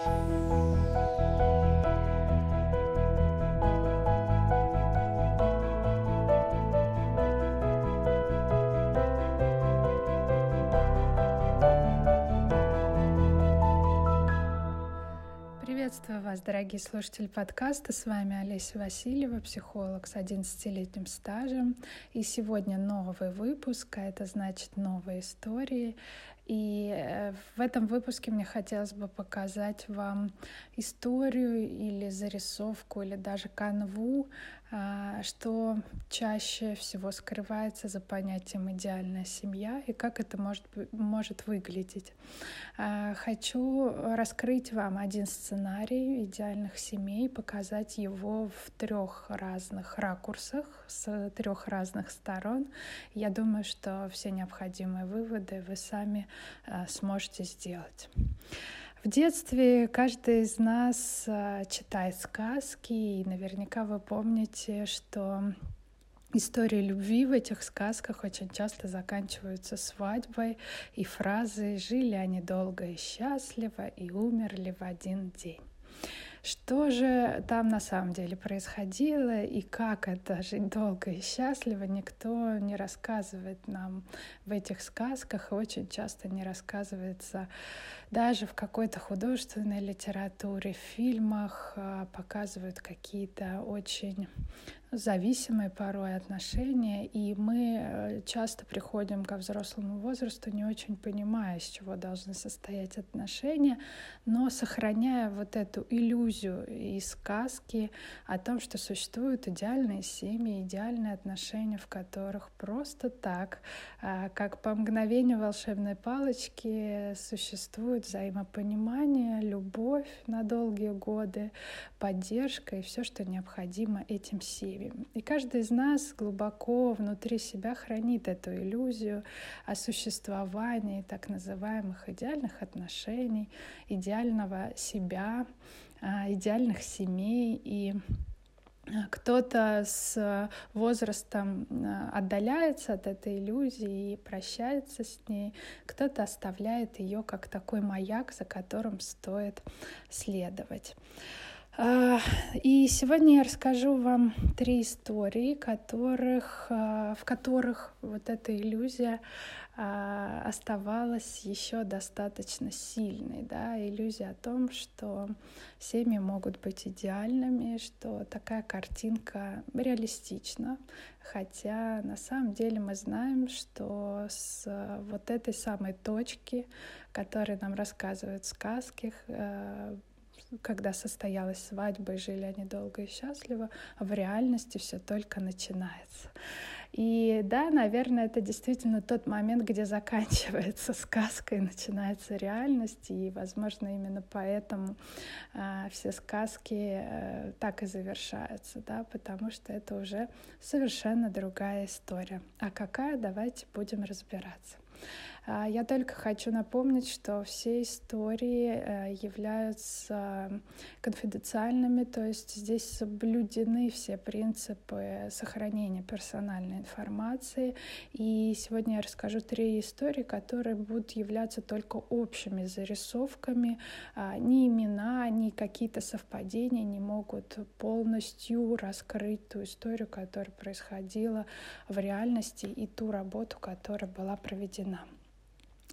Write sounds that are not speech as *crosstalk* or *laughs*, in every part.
Приветствую вас, дорогие слушатели подкаста. С вами Олеся Васильева, психолог с 11-летним стажем. И сегодня новый выпуск, а это значит новые истории. И э, в этом выпуске мне хотелось бы показать вам историю или зарисовку, или даже канву что чаще всего скрывается за понятием идеальная семья и как это может, может выглядеть. А, хочу раскрыть вам один сценарий идеальных семей, показать его в трех разных ракурсах, с трех разных сторон. Я думаю, что все необходимые выводы вы сами а, сможете сделать. В детстве каждый из нас а, читает сказки, и наверняка вы помните, что Истории любви в этих сказках очень часто заканчиваются свадьбой и фразой «жили они долго и счастливо и умерли в один день». Что же там на самом деле происходило и как это жить долго и счастливо, никто не рассказывает нам в этих сказках, очень часто не рассказывается даже в какой-то художественной литературе, в фильмах а, показывают какие-то очень зависимые порой отношения, и мы э, часто приходим ко взрослому возрасту, не очень понимая, из чего должны состоять отношения, но сохраняя вот эту иллюзию и сказки о том, что существуют идеальные семьи, идеальные отношения, в которых просто так, а, как по мгновению волшебной палочки, существует взаимопонимание, любовь на долгие годы, поддержка и все, что необходимо этим семьям деревьям. И каждый из нас глубоко внутри себя хранит эту иллюзию о существовании так называемых идеальных отношений, идеального себя, а, идеальных семей и а, кто-то с возрастом а, отдаляется от этой иллюзии и прощается с ней, кто-то оставляет ее как такой маяк, за которым стоит следовать. А, и сегодня я расскажу вам три истории, которых, а, в которых вот эта иллюзия а, оставалась еще достаточно сильной. Да? Иллюзия о том, что семьи могут быть идеальными, что такая картинка реалистична. Хотя на самом деле мы знаем, что с вот этой самой точки, которой нам рассказывают сказки, когда состоялась свадьба и жили они долго и счастливо, а в реальности все только начинается. И да, наверное, это действительно тот момент, где заканчивается сказка и начинается реальность, и, возможно, именно поэтому э, все сказки э, так и завершаются, да, потому что это уже совершенно другая история. А какая, давайте будем разбираться. А, я только хочу напомнить, что все истории э, являются конфиденциальными, то есть здесь соблюдены все принципы сохранения персональной информации. И сегодня я расскажу три истории, которые будут являться только общими зарисовками. А, ни имена, ни какие-то совпадения не могут полностью раскрыть ту историю, которая происходила в реальности и ту работу, которая была проведена.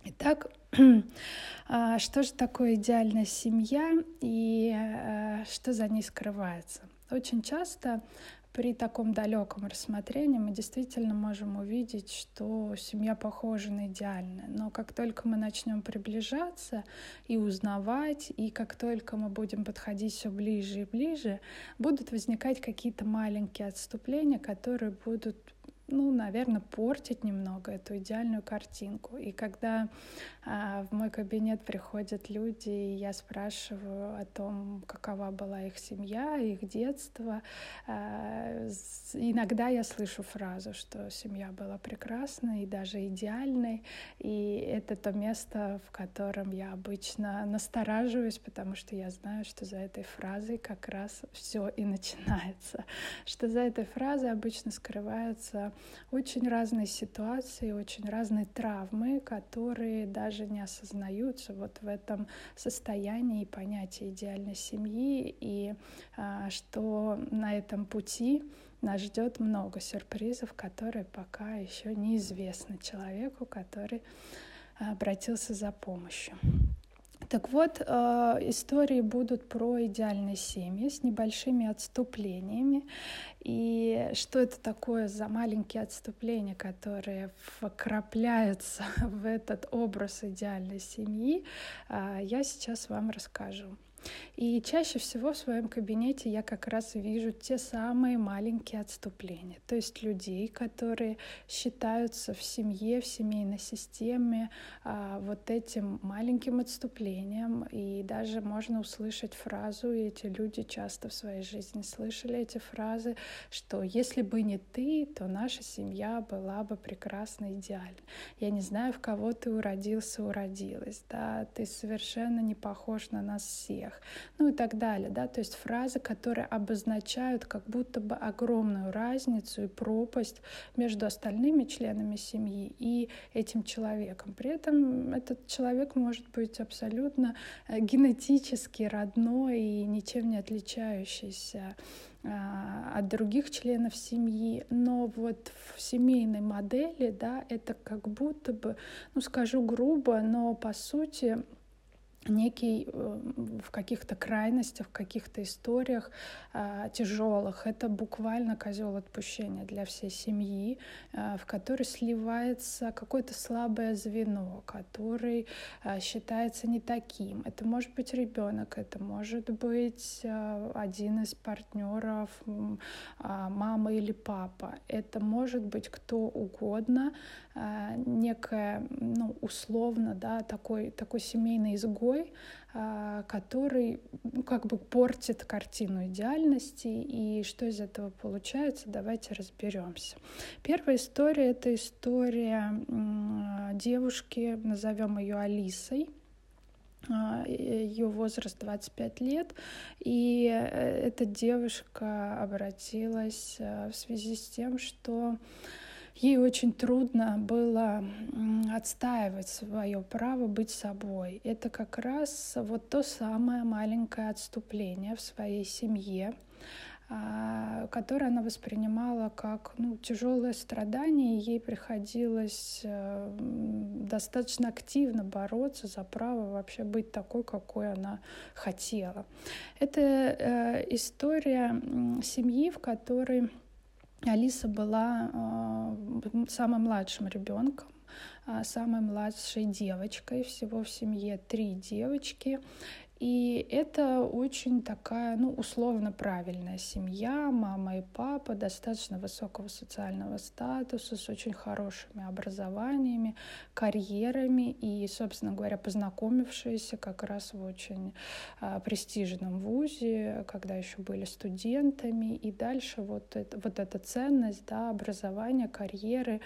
Итак, *clears throat* а, что же такое идеальная семья и э, что за ней скрывается? Очень часто при таком далеком рассмотрении мы действительно можем увидеть, что семья похожа на идеальную. Но как только мы начнем приближаться и узнавать, и как только мы будем подходить все ближе и ближе, будут возникать какие-то маленькие отступления, которые будут ну, наверное, портить немного эту идеальную картинку. И когда а, в мой кабинет приходят люди, и я спрашиваю о том, какова была их семья, их детство, а, иногда я слышу фразу, что семья была прекрасной и даже идеальной, и это то место, в котором я обычно настораживаюсь, потому что я знаю, что за этой фразой как раз все и начинается, что за этой фразой обычно скрывается очень разные ситуации, очень разные травмы, которые даже не осознаются вот в этом состоянии понятия идеальной семьи, и а, что на этом пути нас ждет много сюрпризов, которые пока еще неизвестны человеку, который обратился за помощью. Так вот, э, истории будут про идеальные семьи с небольшими отступлениями. И что это такое за маленькие отступления, которые вкрапляются *laughs* в этот образ идеальной семьи, э, я сейчас вам расскажу. И чаще всего в своем кабинете я как раз вижу те самые маленькие отступления, то есть людей, которые считаются в семье, в семейной системе а, вот этим маленьким отступлением, и даже можно услышать фразу, и эти люди часто в своей жизни слышали эти фразы, что если бы не ты, то наша семья была бы прекрасно идеальна. Я не знаю, в кого ты уродился, уродилась, да, ты совершенно не похож на нас всех ну и так далее, да, то есть фразы, которые обозначают как будто бы огромную разницу и пропасть между остальными членами семьи и этим человеком. При этом этот человек может быть абсолютно э, генетически родной и ничем не отличающийся а, от других членов семьи, но вот в семейной модели, да, это как будто бы, ну скажу грубо, но по сути некий э, в каких-то крайностях, в каких-то историях э, тяжелых. Это буквально козел отпущения для всей семьи, э, в который сливается какое-то слабое звено, который э, считается не таким. Это может быть ребенок, это может быть э, один из партнеров, э, мама или папа. Это может быть кто угодно, э, некая, ну, условно, да, такой, такой семейный изгой, а, который ну, как бы портит картину идеальности. И что из этого получается, давайте разберемся. Первая история — это история девушки, назовем ее Алисой, а, ее возраст 25 лет, и э, эта девушка обратилась э, в связи с тем, что Ей очень трудно было отстаивать свое право быть собой. Это как раз вот то самое маленькое отступление в своей семье, а, которое она воспринимала как ну, тяжелое страдание, и ей приходилось э, достаточно активно бороться за право вообще быть такой, какой она хотела. Это э, история семьи, в которой Алиса была э, самым младшим ребенком, э, самой младшей девочкой. Всего в семье три девочки. И это очень такая, ну, условно правильная семья, мама и папа, достаточно высокого социального статуса, с очень хорошими образованиями, карьерами и, собственно говоря, познакомившиеся как раз в очень а, престижном вузе, когда еще были студентами. И дальше вот, это, вот эта ценность, да, образования, карьеры,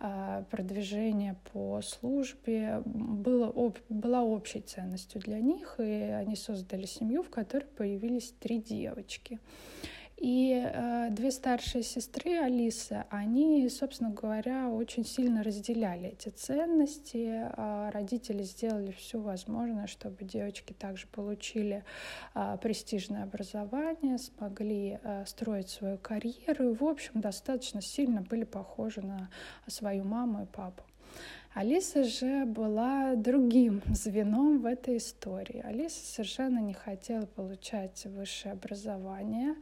а, продвижение по службе было, об, была общей ценностью для них, и они создали семью, в которой появились три девочки. И э, две старшие сестры Алисы, они, собственно говоря, очень сильно разделяли эти ценности. Э, родители сделали все возможное, чтобы девочки также получили э, престижное образование, смогли э, строить свою карьеру и, в общем, достаточно сильно были похожи на свою маму и папу. Алиса же была другим *laughs* звеном в этой истории. Алиса совершенно не хотела получать высшее образование.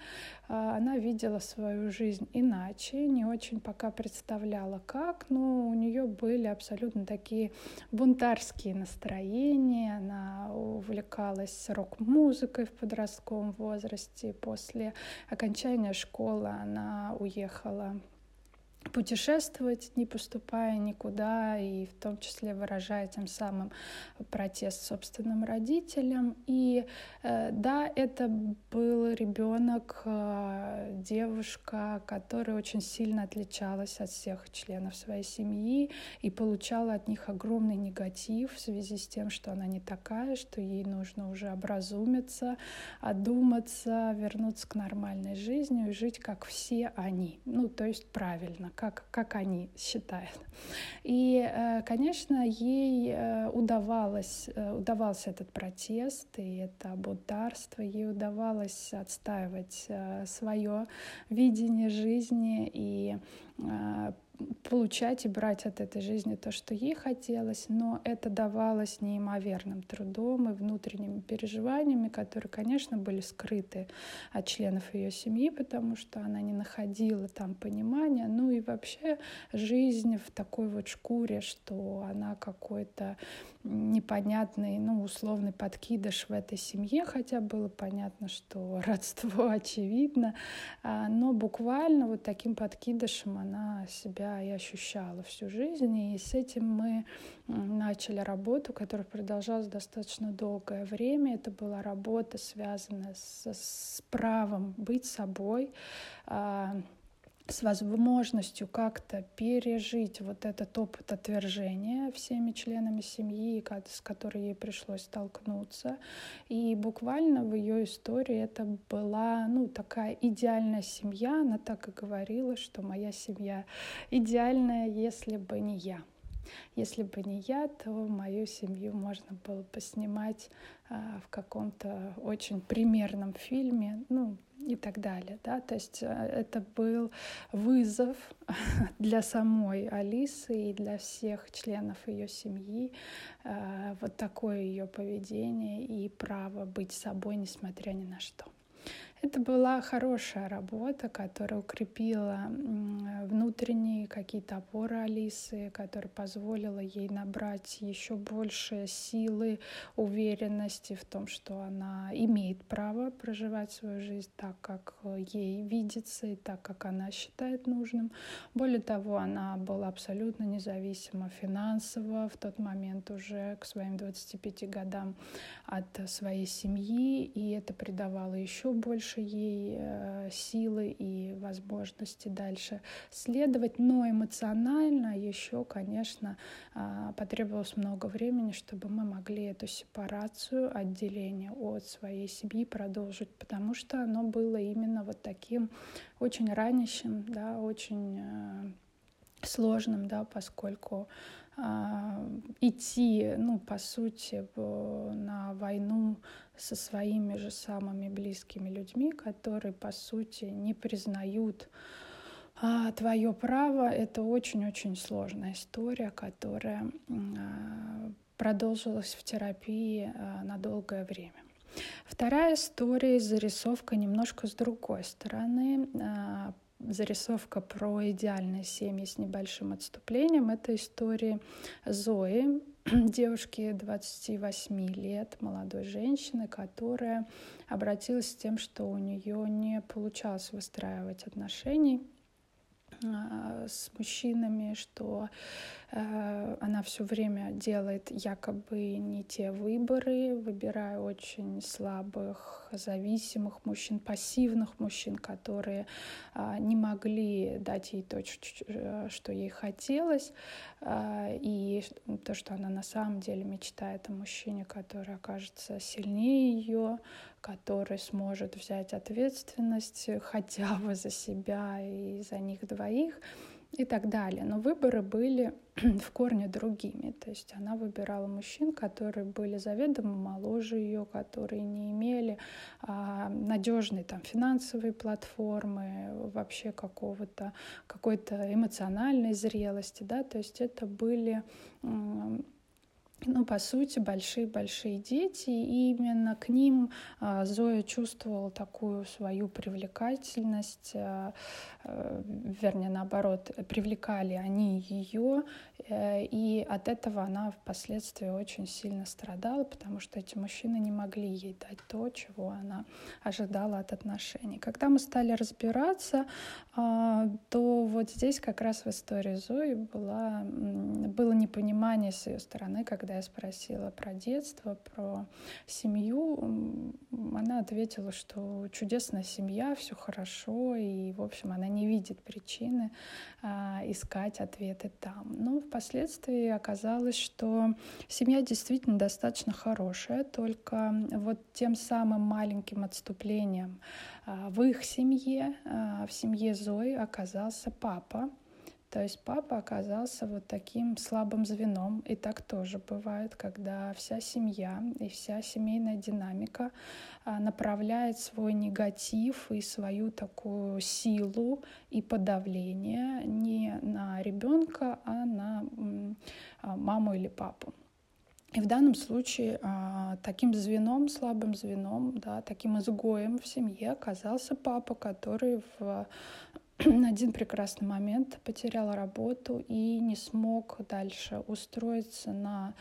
А, она видела свою жизнь иначе, не очень пока представляла как, но у нее были абсолютно такие бунтарские настроения. Она увлекалась рок-музыкой в подростковом возрасте. После окончания школы она уехала путешествовать, не поступая никуда, и в том числе выражая тем самым протест собственным родителям. И э, да, это был ребенок, э, девушка, которая очень сильно отличалась от всех членов своей семьи и получала от них огромный негатив в связи с тем, что она не такая, что ей нужно уже образумиться, одуматься, вернуться к нормальной жизни и жить как все они. Ну, то есть правильно, как, как они считают. И, конечно, ей удавалось, удавался этот протест и это бунтарство, ей удавалось отстаивать свое видение жизни и получать и брать от этой жизни то, что ей хотелось, но это давалось неимоверным трудом и внутренними переживаниями, которые, конечно, были скрыты от членов ее семьи, потому что она не находила там понимания, ну и вообще жизнь в такой вот шкуре, что она какой-то непонятный, ну, условный подкидыш в этой семье, хотя было понятно, что *laughs* родство очевидно, а, но буквально вот таким подкидышем она себя и ощущала всю жизнь, и с этим мы начали работу, которая продолжалась достаточно долгое время. Это была работа, связанная с, с правом быть собой, а, с возможностью как-то пережить вот этот опыт отвержения всеми членами семьи, с которой ей пришлось столкнуться. И буквально в ее истории это была ну, такая идеальная семья. Она так и говорила, что моя семья идеальная, если бы не я. Если бы не я, то мою семью можно было бы снимать а, в каком-то очень примерном фильме. Ну, и так далее. Да? То есть э, это был вызов *laughs* для самой Алисы и для всех членов ее семьи, э, вот такое ее поведение и право быть собой, несмотря ни на что. Это была хорошая работа, которая укрепила внутренние какие-то опоры Алисы, которая позволила ей набрать еще больше силы, уверенности в том, что она имеет право проживать свою жизнь так, как ей видится и так, как она считает нужным. Более того, она была абсолютно независима финансово в тот момент уже к своим 25 годам от своей семьи, и это придавало еще больше больше ей э, силы и возможности дальше следовать. Но эмоционально еще, конечно, а, потребовалось много времени, чтобы мы могли эту сепарацию, отделение от своей семьи продолжить, потому что оно было именно вот таким очень ранящим, да, очень э, сложным, да, поскольку а, идти, ну, по сути, на войну со своими же самыми близкими людьми, которые, по сути, не признают а, твое право. Это очень-очень сложная история, которая а, продолжилась в терапии а, на долгое время. Вторая история, зарисовка немножко с другой стороны. А, зарисовка про идеальные семьи с небольшим отступлением. Это история Зои, *clears throat* девушки 28 лет, молодой женщины, которая обратилась с тем, что у нее не получалось выстраивать отношений а, с мужчинами, что она все время делает якобы не те выборы, выбирая очень слабых, зависимых мужчин, пассивных мужчин, которые а, не могли дать ей то, э, что ей хотелось, а, и то, что она на самом деле мечтает о мужчине, который окажется сильнее ее, который сможет взять ответственность хотя бы за себя и за них двоих и так далее. Но выборы были *clears throat* в корне другими. То есть она выбирала мужчин, которые были заведомо моложе ее, которые не имели а, надежной там финансовой платформы, вообще какого-то какой-то эмоциональной зрелости, да. То есть это были ну, по сути, большие-большие дети, и именно к ним а, Зоя чувствовала такую свою привлекательность, а, а, вернее, наоборот, привлекали они ее, э, и от этого она впоследствии очень сильно страдала, потому что эти мужчины не могли ей дать то, чего она ожидала от отношений. Когда мы стали разбираться, то вот здесь как раз в истории Зои была, было непонимание с ее стороны, когда когда я спросила про детство, про семью, она ответила, что чудесная семья, все хорошо, и, в общем, она не видит причины а, искать ответы там. Но впоследствии оказалось, что семья действительно достаточно хорошая, только вот тем самым маленьким отступлением а, в их семье, а, в семье Зои оказался папа, То есть папа оказался вот таким слабым звеном, и так тоже бывает, когда вся семья и вся семейная динамика а, направляет свой негатив и свою такую силу и подавление не на ребенка, а на а, маму или папу. И в данном случае а, таким звеном, слабым звеном, да, таким изгоем в семье оказался папа, который в один прекрасный момент потерял работу и не смог дальше устроиться на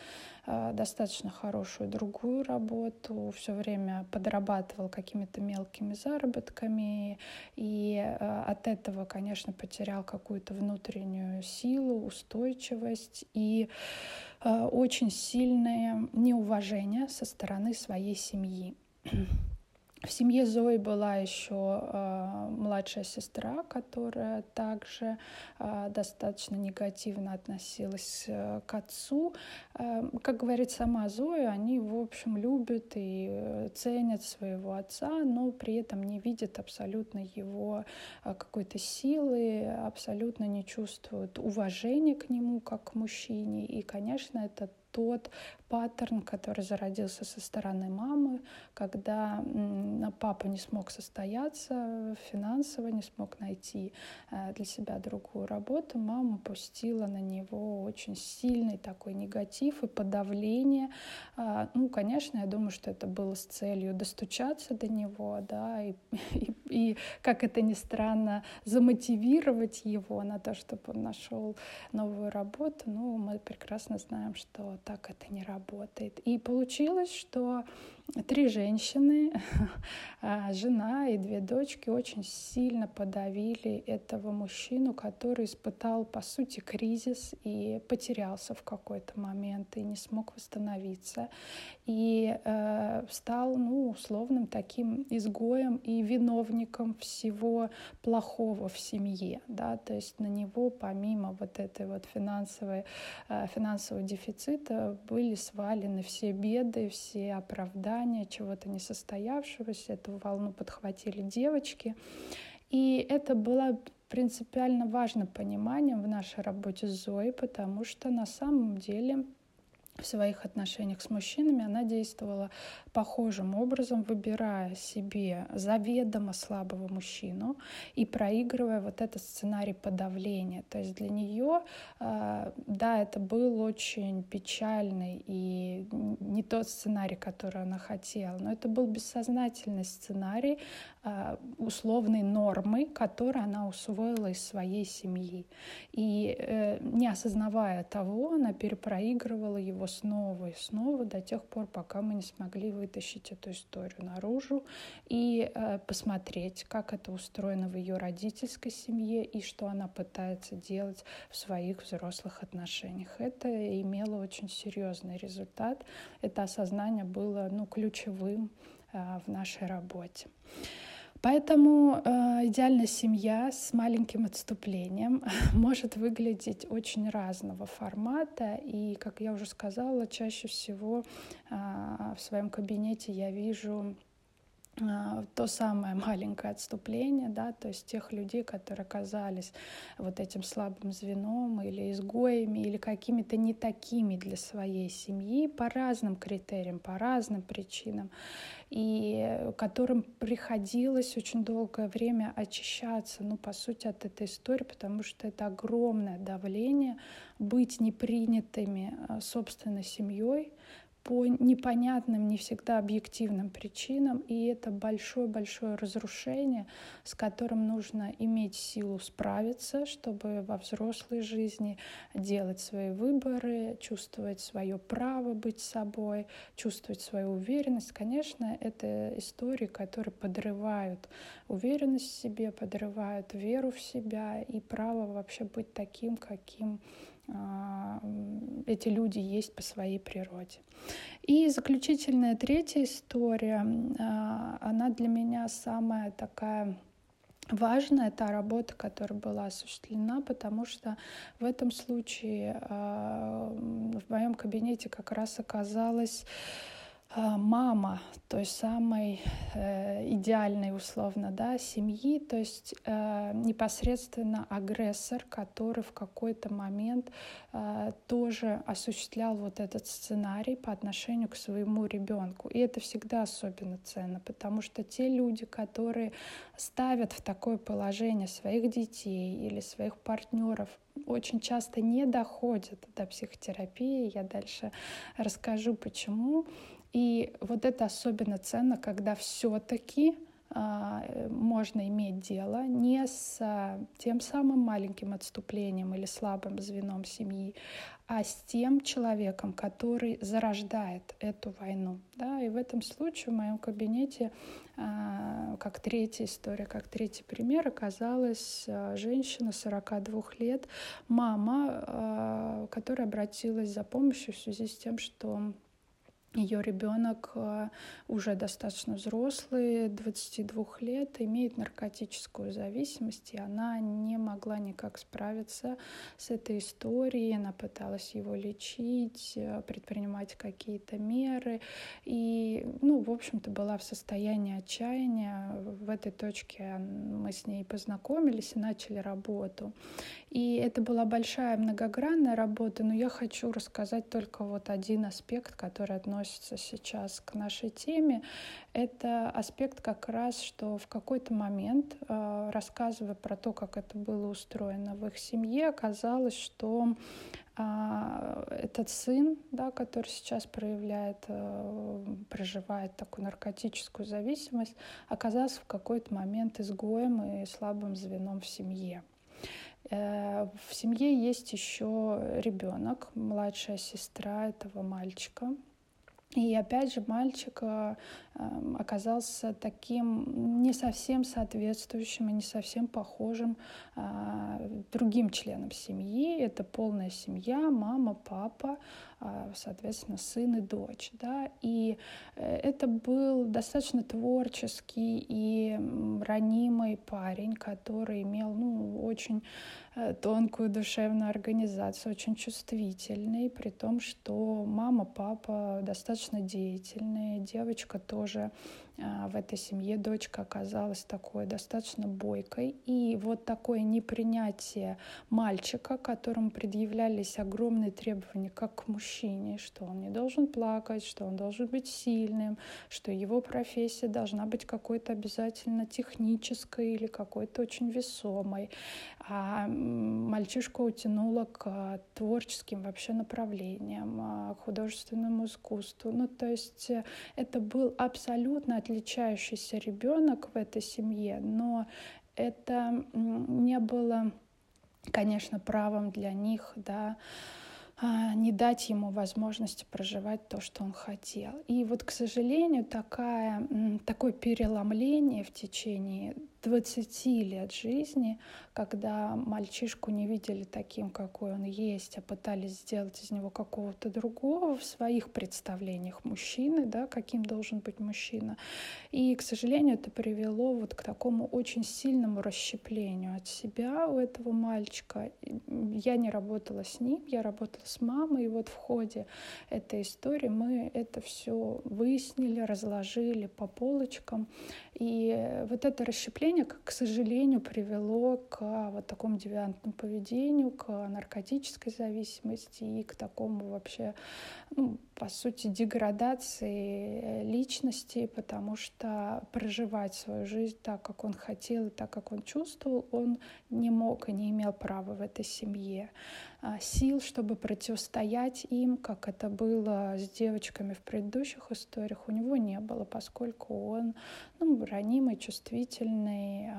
э, достаточно хорошую другую работу, все время подрабатывал какими-то мелкими заработками и э, от этого, конечно, потерял какую-то внутреннюю силу, устойчивость и э, очень сильное неуважение со стороны своей семьи. В семье Зои была еще э, младшая сестра, которая также э, достаточно негативно относилась э, к отцу. Э, как говорит сама Зоя, они, в общем, любят и ценят своего отца, но при этом не видят абсолютно его э, какой-то силы, абсолютно не чувствуют уважения к нему как к мужчине. И, конечно, это тот паттерн, который зародился со стороны мамы, когда папа не смог состояться финансово, не смог найти э, для себя другую работу, мама пустила на него очень сильный такой негатив и подавление. А, ну, конечно, я думаю, что это было с целью достучаться до него, да, и, *laughs* и, и как это ни странно, замотивировать его на то, чтобы он нашел новую работу. Ну, мы прекрасно знаем, что так это не работает. И получилось, что три женщины, *laughs* а, жена и две дочки очень сильно подавили этого мужчину, который испытал, по сути, кризис и потерялся в какой-то момент и не смог восстановиться. И э, стал, ну, условным таким изгоем и виновником всего плохого в семье. Да? То есть на него, помимо вот этой вот финансовой, э, финансового дефицита, были свалены все беды, все оправдания чего-то несостоявшегося. Эту волну подхватили девочки. И это было принципиально важным пониманием в нашей работе с Зоей, потому что на самом деле в своих отношениях с мужчинами она действовала похожим образом, выбирая себе заведомо слабого мужчину и проигрывая вот этот сценарий подавления. То есть для нее, а, да, это был очень печальный и не тот сценарий, который она хотела, но это был бессознательный сценарий а, условной нормы, которую она усвоила из своей семьи. И э, не осознавая того, она перепроигрывала его снова и снова до тех пор, пока мы не смогли вытащить эту историю наружу и э, посмотреть, как это устроено в ее родительской семье и что она пытается делать в своих взрослых отношениях. Это имело очень серьезный результат. Это осознание было ну, ключевым э, в нашей работе. Поэтому э, идеальная семья с маленьким отступлением *laughs* может выглядеть очень разного формата. И, как я уже сказала, чаще всего э, в своем кабинете я вижу то самое маленькое отступление, да, то есть тех людей, которые оказались вот этим слабым звеном или изгоями, или какими-то не такими для своей семьи по разным критериям, по разным причинам, и которым приходилось очень долгое время очищаться, ну, по сути, от этой истории, потому что это огромное давление быть непринятыми а, собственной семьей, по непонятным, не всегда объективным причинам, и это большое-большое разрушение, с которым нужно иметь силу справиться, чтобы во взрослой жизни делать свои выборы, чувствовать свое право быть собой, чувствовать свою уверенность. Конечно, это истории, которые подрывают уверенность в себе, подрывают веру в себя и право вообще быть таким, каким эти люди есть по своей природе. И заключительная третья история, а, она для меня самая такая важная, та работа, которая была осуществлена, потому что в этом случае а, в моем кабинете как раз оказалась а, мама той самой э, идеальной условно да, семьи, то есть э, непосредственно агрессор, который в какой-то момент э, тоже осуществлял вот этот сценарий по отношению к своему ребенку. И это всегда особенно ценно, потому что те люди, которые ставят в такое положение своих детей или своих партнеров, очень часто не доходят до психотерапии. Я дальше расскажу, почему. И вот это особенно ценно, когда все-таки а, можно иметь дело не с а, тем самым маленьким отступлением или слабым звеном семьи, а с тем человеком, который зарождает эту войну. Да? И в этом случае в моем кабинете, а, как третья история, как третий пример, оказалась женщина 42 лет, мама, которая обратилась за помощью в связи с тем, что ее ребенок э, уже достаточно взрослый, 22 лет, имеет наркотическую зависимость, и она не могла никак справиться с этой историей. Она пыталась его лечить, э, предпринимать какие-то меры. И, ну, в общем-то, была в состоянии отчаяния. В этой точке мы с ней познакомились и начали работу. И это была большая многогранная работа, но я хочу рассказать только вот один аспект, который относится сейчас к нашей теме. Это аспект как раз, что в какой-то момент, э, рассказывая про то, как это было устроено в их семье, оказалось, что а, этот сын, да, который сейчас проявляет, э, проживает такую наркотическую зависимость, оказался в какой-то момент изгоем и слабым звеном в семье. Э, в семье есть еще ребенок, младшая сестра этого мальчика. И опять же, мальчик э, эм, оказался таким не совсем соответствующим и не совсем похожим э, другим членам семьи. Это полная семья, мама, папа, соответственно, сын и дочь. Да? И это был достаточно творческий и ранимый парень, который имел ну, очень Э, тонкую душевную организацию, очень чувствительный, при том, что мама, папа достаточно деятельные, девочка тоже а, в этой семье дочка оказалась такой достаточно бойкой. И вот такое непринятие мальчика, которому предъявлялись огромные требования как к мужчине, что он не должен плакать, что он должен быть сильным, что его профессия должна быть какой-то обязательно технической или какой-то очень весомой. А мальчишку утянуло к творческим вообще направлениям, а, к художественному искусству. Ну, то есть э, это был абсолютно отличающийся ребенок в этой семье, но это не было, конечно, правом для них, да, а, не дать ему возможности проживать то, что он хотел. И вот, к сожалению, такая, такое переломление в течение 20 лет жизни, когда мальчишку не видели таким, какой он есть, а пытались сделать из него какого-то другого в своих представлениях мужчины, да, каким должен быть мужчина. И, к сожалению, это привело вот к такому очень сильному расщеплению от себя у этого мальчика. Я не работала с ним, я работала с мамой, и вот в ходе этой истории мы это все выяснили, разложили по полочкам. И вот это расщепление, к сожалению, привело к вот такому девиантному поведению, к наркотической зависимости и к такому вообще, ну, по сути, деградации личности, потому что проживать свою жизнь так, как он хотел и так, как он чувствовал, он не мог и не имел права в этой семье. А, сил, чтобы противостоять им, как это было с девочками в предыдущих историях, у него не было, поскольку он ну, ранимый, чувствительный,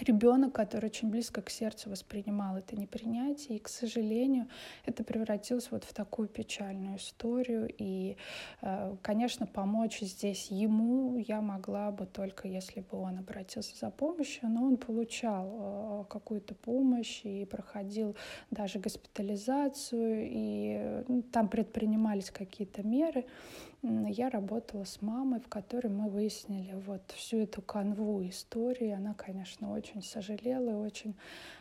ребенок, который очень близко к сердцу воспринимал это непринятие, и, к сожалению, это превратилось вот в такую печальную историю. И, э, конечно, помочь здесь ему я могла бы только если бы он обратился за помощью, но он получал э, какую-то помощь и проходил даже госпитализацию, и ну, там предпринимались какие-то меры я работала с мамой, в которой мы выяснили вот всю эту канву истории. Она, конечно, очень сожалела и очень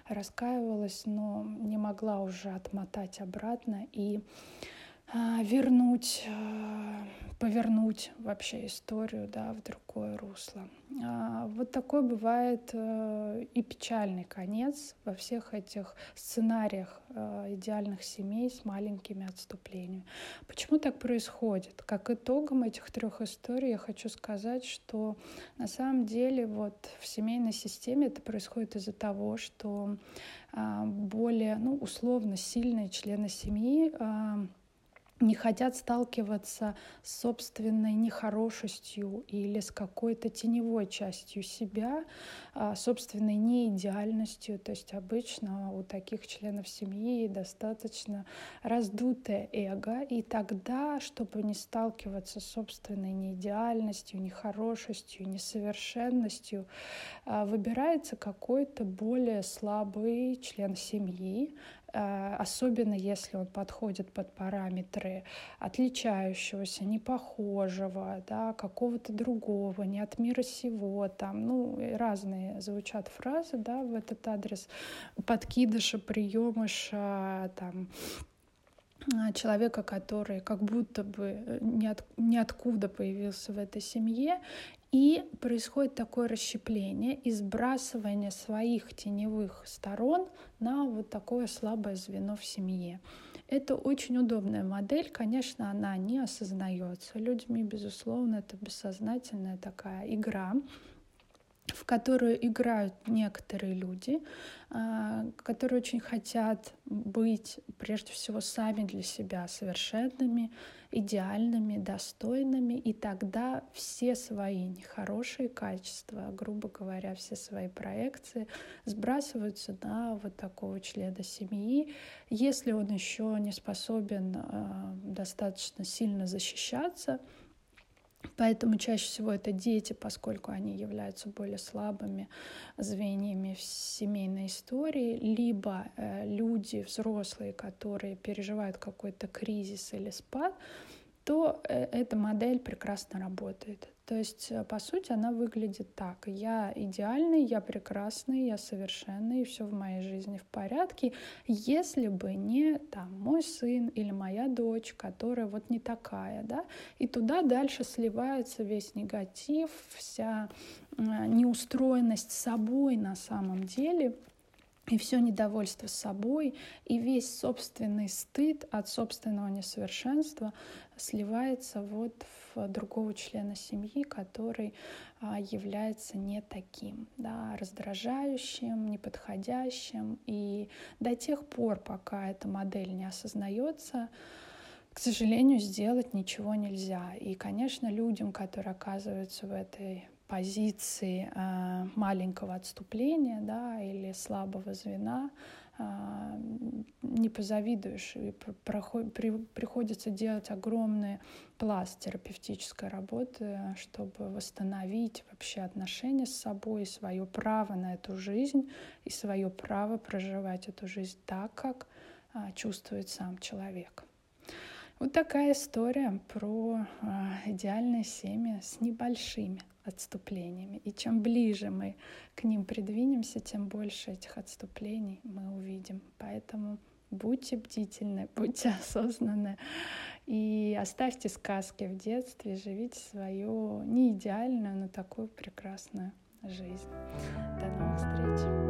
раскаивалась, но не могла уже отмотать обратно. И вернуть а, повернуть вообще историю да, в другое русло. А, вот такой бывает э, и печальный конец во всех этих сценариях идеальных семей с маленькими отступлениями. Почему так происходит? Как итогом этих трех историй я хочу сказать, что на самом деле вот в семейной системе это происходит из-за того, что а, более ну, условно сильные члены семьи а, не хотят сталкиваться с собственной нехорошестью или с какой-то теневой частью себя, а, собственной неидеальностью. То есть обычно у таких членов семьи достаточно раздутое эго, и тогда, чтобы не сталкиваться с собственной неидеальностью, нехорошестью, несовершенностью, а, выбирается какой-то более слабый член семьи, особенно если он подходит под параметры отличающегося, непохожего, да, какого-то другого, не от мира сего, там, ну, разные звучат фразы, да, в этот адрес, подкидыша, приемыша, там, э, человека, который как будто бы э, ниот, ниоткуда появился в этой семье и происходит такое расщепление и сбрасывание своих теневых сторон на вот такое слабое звено в семье. Это очень удобная модель, конечно, она не осознается людьми, безусловно, это бессознательная такая игра, в которую играют некоторые люди, а, которые очень хотят быть прежде всего сами для себя совершенными, идеальными, достойными, и тогда все свои нехорошие качества, грубо говоря, все свои проекции сбрасываются на вот такого члена семьи. Если он еще не способен э, достаточно сильно защищаться, Поэтому чаще всего это дети, поскольку они являются более слабыми звеньями в семейной истории, либо э, люди взрослые, которые переживают какой-то кризис или спад, то э, эта модель прекрасно работает. То есть, э, по сути, она выглядит так. Я идеальный, я прекрасный, я совершенный, и все в моей жизни в порядке. Если бы не там, мой сын или моя дочь, которая вот не такая, да, и туда дальше сливается весь негатив, вся э, неустроенность собой на самом деле — и все недовольство собой, и весь собственный стыд от собственного несовершенства сливается вот в другого члена семьи, который а, является не таким, да, раздражающим, неподходящим. И до тех пор, пока эта модель не осознается, к сожалению, сделать ничего нельзя. И, конечно, людям, которые оказываются в этой позиции э, маленького отступления да, или слабого звена э, не позавидуешь. И проход, при, приходится делать огромный пласт терапевтической работы, чтобы восстановить вообще отношения с собой, свое право на эту жизнь и свое право проживать эту жизнь так, как э, чувствует сам человек. Вот такая история про э, идеальное семя с небольшими отступлениями. И чем ближе мы к ним придвинемся, тем больше этих отступлений мы увидим. Поэтому будьте бдительны, *laughs* будьте осознанны и оставьте сказки в детстве, живите свою не идеальную, но такую прекрасную жизнь. До новых встреч!